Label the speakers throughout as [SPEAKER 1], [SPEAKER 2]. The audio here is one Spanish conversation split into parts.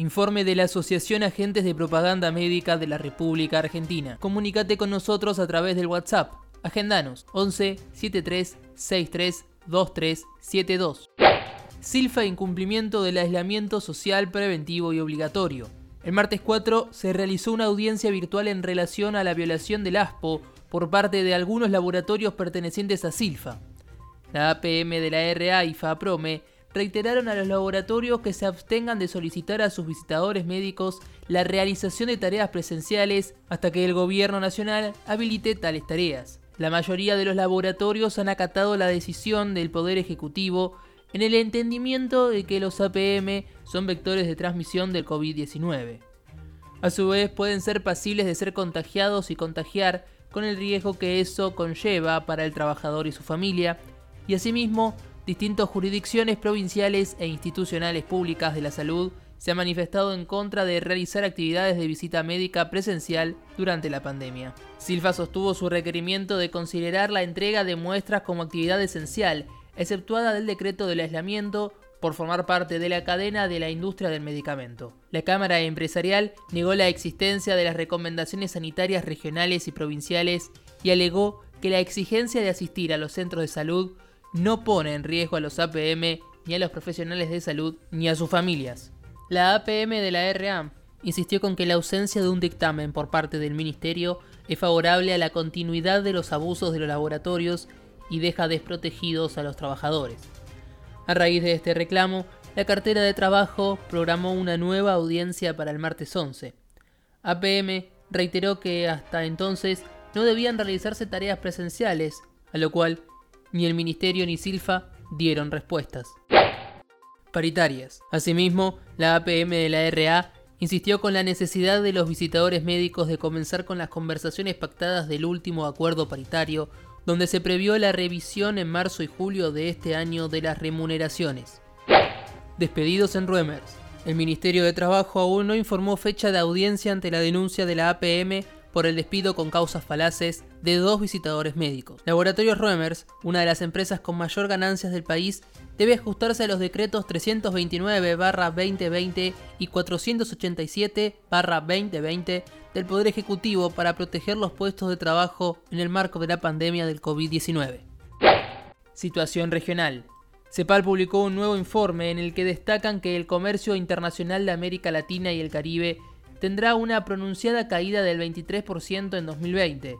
[SPEAKER 1] Informe de la Asociación Agentes de Propaganda Médica de la República Argentina. Comunícate con nosotros a través del WhatsApp. Agendanos 11 73 63 2372. Silfa incumplimiento del aislamiento social preventivo y obligatorio. El martes 4 se realizó una audiencia virtual en relación a la violación del ASPO por parte de algunos laboratorios pertenecientes a Silfa. La APM de la RA y reiteraron a los laboratorios que se abstengan de solicitar a sus visitadores médicos la realización de tareas presenciales hasta que el gobierno nacional habilite tales tareas. La mayoría de los laboratorios han acatado la decisión del Poder Ejecutivo en el entendimiento de que los APM son vectores de transmisión del COVID-19. A su vez pueden ser pasibles de ser contagiados y contagiar con el riesgo que eso conlleva para el trabajador y su familia, y asimismo distintas jurisdicciones provinciales e institucionales públicas de la salud se han manifestado en contra de realizar actividades de visita médica presencial durante la pandemia. Silfa sostuvo su requerimiento de considerar la entrega de muestras como actividad esencial, exceptuada del decreto del aislamiento por formar parte de la cadena de la industria del medicamento. La Cámara Empresarial negó la existencia de las recomendaciones sanitarias regionales y provinciales y alegó que la exigencia de asistir a los centros de salud no pone en riesgo a los APM, ni a los profesionales de salud, ni a sus familias. La APM de la RA insistió con que la ausencia de un dictamen por parte del Ministerio es favorable a la continuidad de los abusos de los laboratorios y deja desprotegidos a los trabajadores. A raíz de este reclamo, la cartera de trabajo programó una nueva audiencia para el martes 11. APM reiteró que hasta entonces no debían realizarse tareas presenciales, a lo cual ni el Ministerio ni Silfa dieron respuestas. Paritarias. Asimismo, la APM de la RA insistió con la necesidad de los visitadores médicos de comenzar con las conversaciones pactadas del último acuerdo paritario, donde se previó la revisión en marzo y julio de este año de las remuneraciones. Despedidos en Ruemers. El Ministerio de Trabajo aún no informó fecha de audiencia ante la denuncia de la APM por el despido con causas falaces de dos visitadores médicos. Laboratorios Roemers, una de las empresas con mayor ganancias del país, debe ajustarse a los decretos 329-2020 y 487-2020 del Poder Ejecutivo para proteger los puestos de trabajo en el marco de la pandemia del COVID-19. Situación regional. CEPAL publicó un nuevo informe en el que destacan que el comercio internacional de América Latina y el Caribe tendrá una pronunciada caída del 23% en 2020,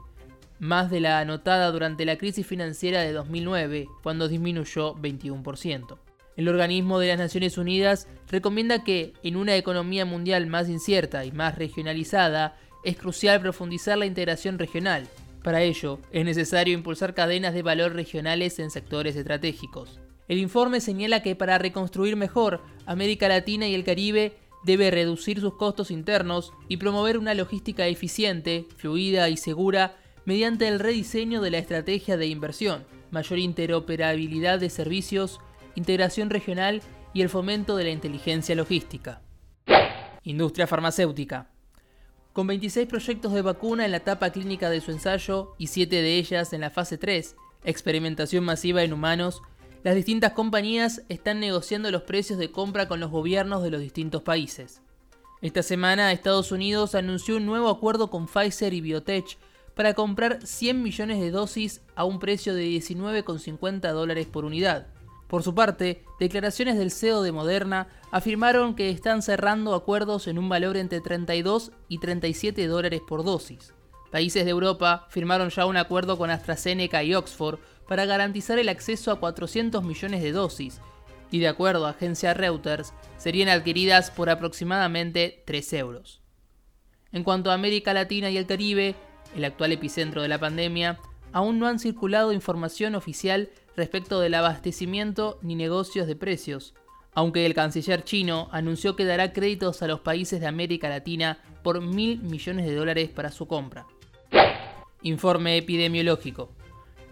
[SPEAKER 1] más de la anotada durante la crisis financiera de 2009, cuando disminuyó 21%. El organismo de las Naciones Unidas recomienda que, en una economía mundial más incierta y más regionalizada, es crucial profundizar la integración regional. Para ello, es necesario impulsar cadenas de valor regionales en sectores estratégicos. El informe señala que para reconstruir mejor América Latina y el Caribe debe reducir sus costos internos y promover una logística eficiente, fluida y segura mediante el rediseño de la estrategia de inversión, mayor interoperabilidad de servicios, integración regional y el fomento de la inteligencia logística. Industria farmacéutica. Con 26 proyectos de vacuna en la etapa clínica de su ensayo y 7 de ellas en la fase 3, experimentación masiva en humanos, las distintas compañías están negociando los precios de compra con los gobiernos de los distintos países. Esta semana Estados Unidos anunció un nuevo acuerdo con Pfizer y Biotech para comprar 100 millones de dosis a un precio de 19,50 dólares por unidad. Por su parte, declaraciones del CEO de Moderna afirmaron que están cerrando acuerdos en un valor entre 32 y 37 dólares por dosis. Países de Europa firmaron ya un acuerdo con AstraZeneca y Oxford para garantizar el acceso a 400 millones de dosis, y de acuerdo a agencia Reuters, serían adquiridas por aproximadamente 3 euros. En cuanto a América Latina y el Caribe, el actual epicentro de la pandemia, aún no han circulado información oficial respecto del abastecimiento ni negocios de precios, aunque el canciller chino anunció que dará créditos a los países de América Latina por mil millones de dólares para su compra. Informe epidemiológico.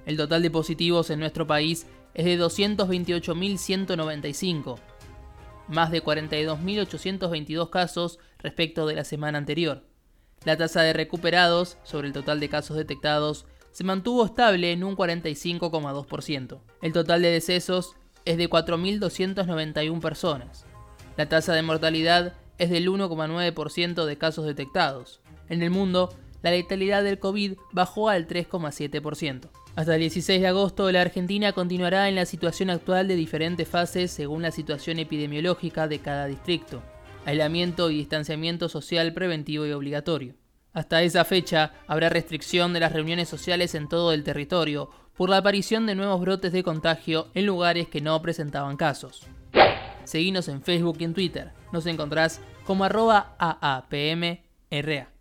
[SPEAKER 1] El total de positivos en nuestro país es de 228.195, más de 42.822 casos respecto de la semana anterior. La tasa de recuperados sobre el total de casos detectados se mantuvo estable en un 45,2%. El total de decesos es de 4.291 personas. La tasa de mortalidad es del 1,9% de casos detectados. En el mundo, la letalidad del COVID bajó al 3,7%. Hasta el 16 de agosto, la Argentina continuará en la situación actual de diferentes fases según la situación epidemiológica de cada distrito. Aislamiento y distanciamiento social preventivo y obligatorio. Hasta esa fecha habrá restricción de las reuniones sociales en todo el territorio por la aparición de nuevos brotes de contagio en lugares que no presentaban casos. Seguinos en Facebook y en Twitter. Nos encontrás como arroba AAPMRA.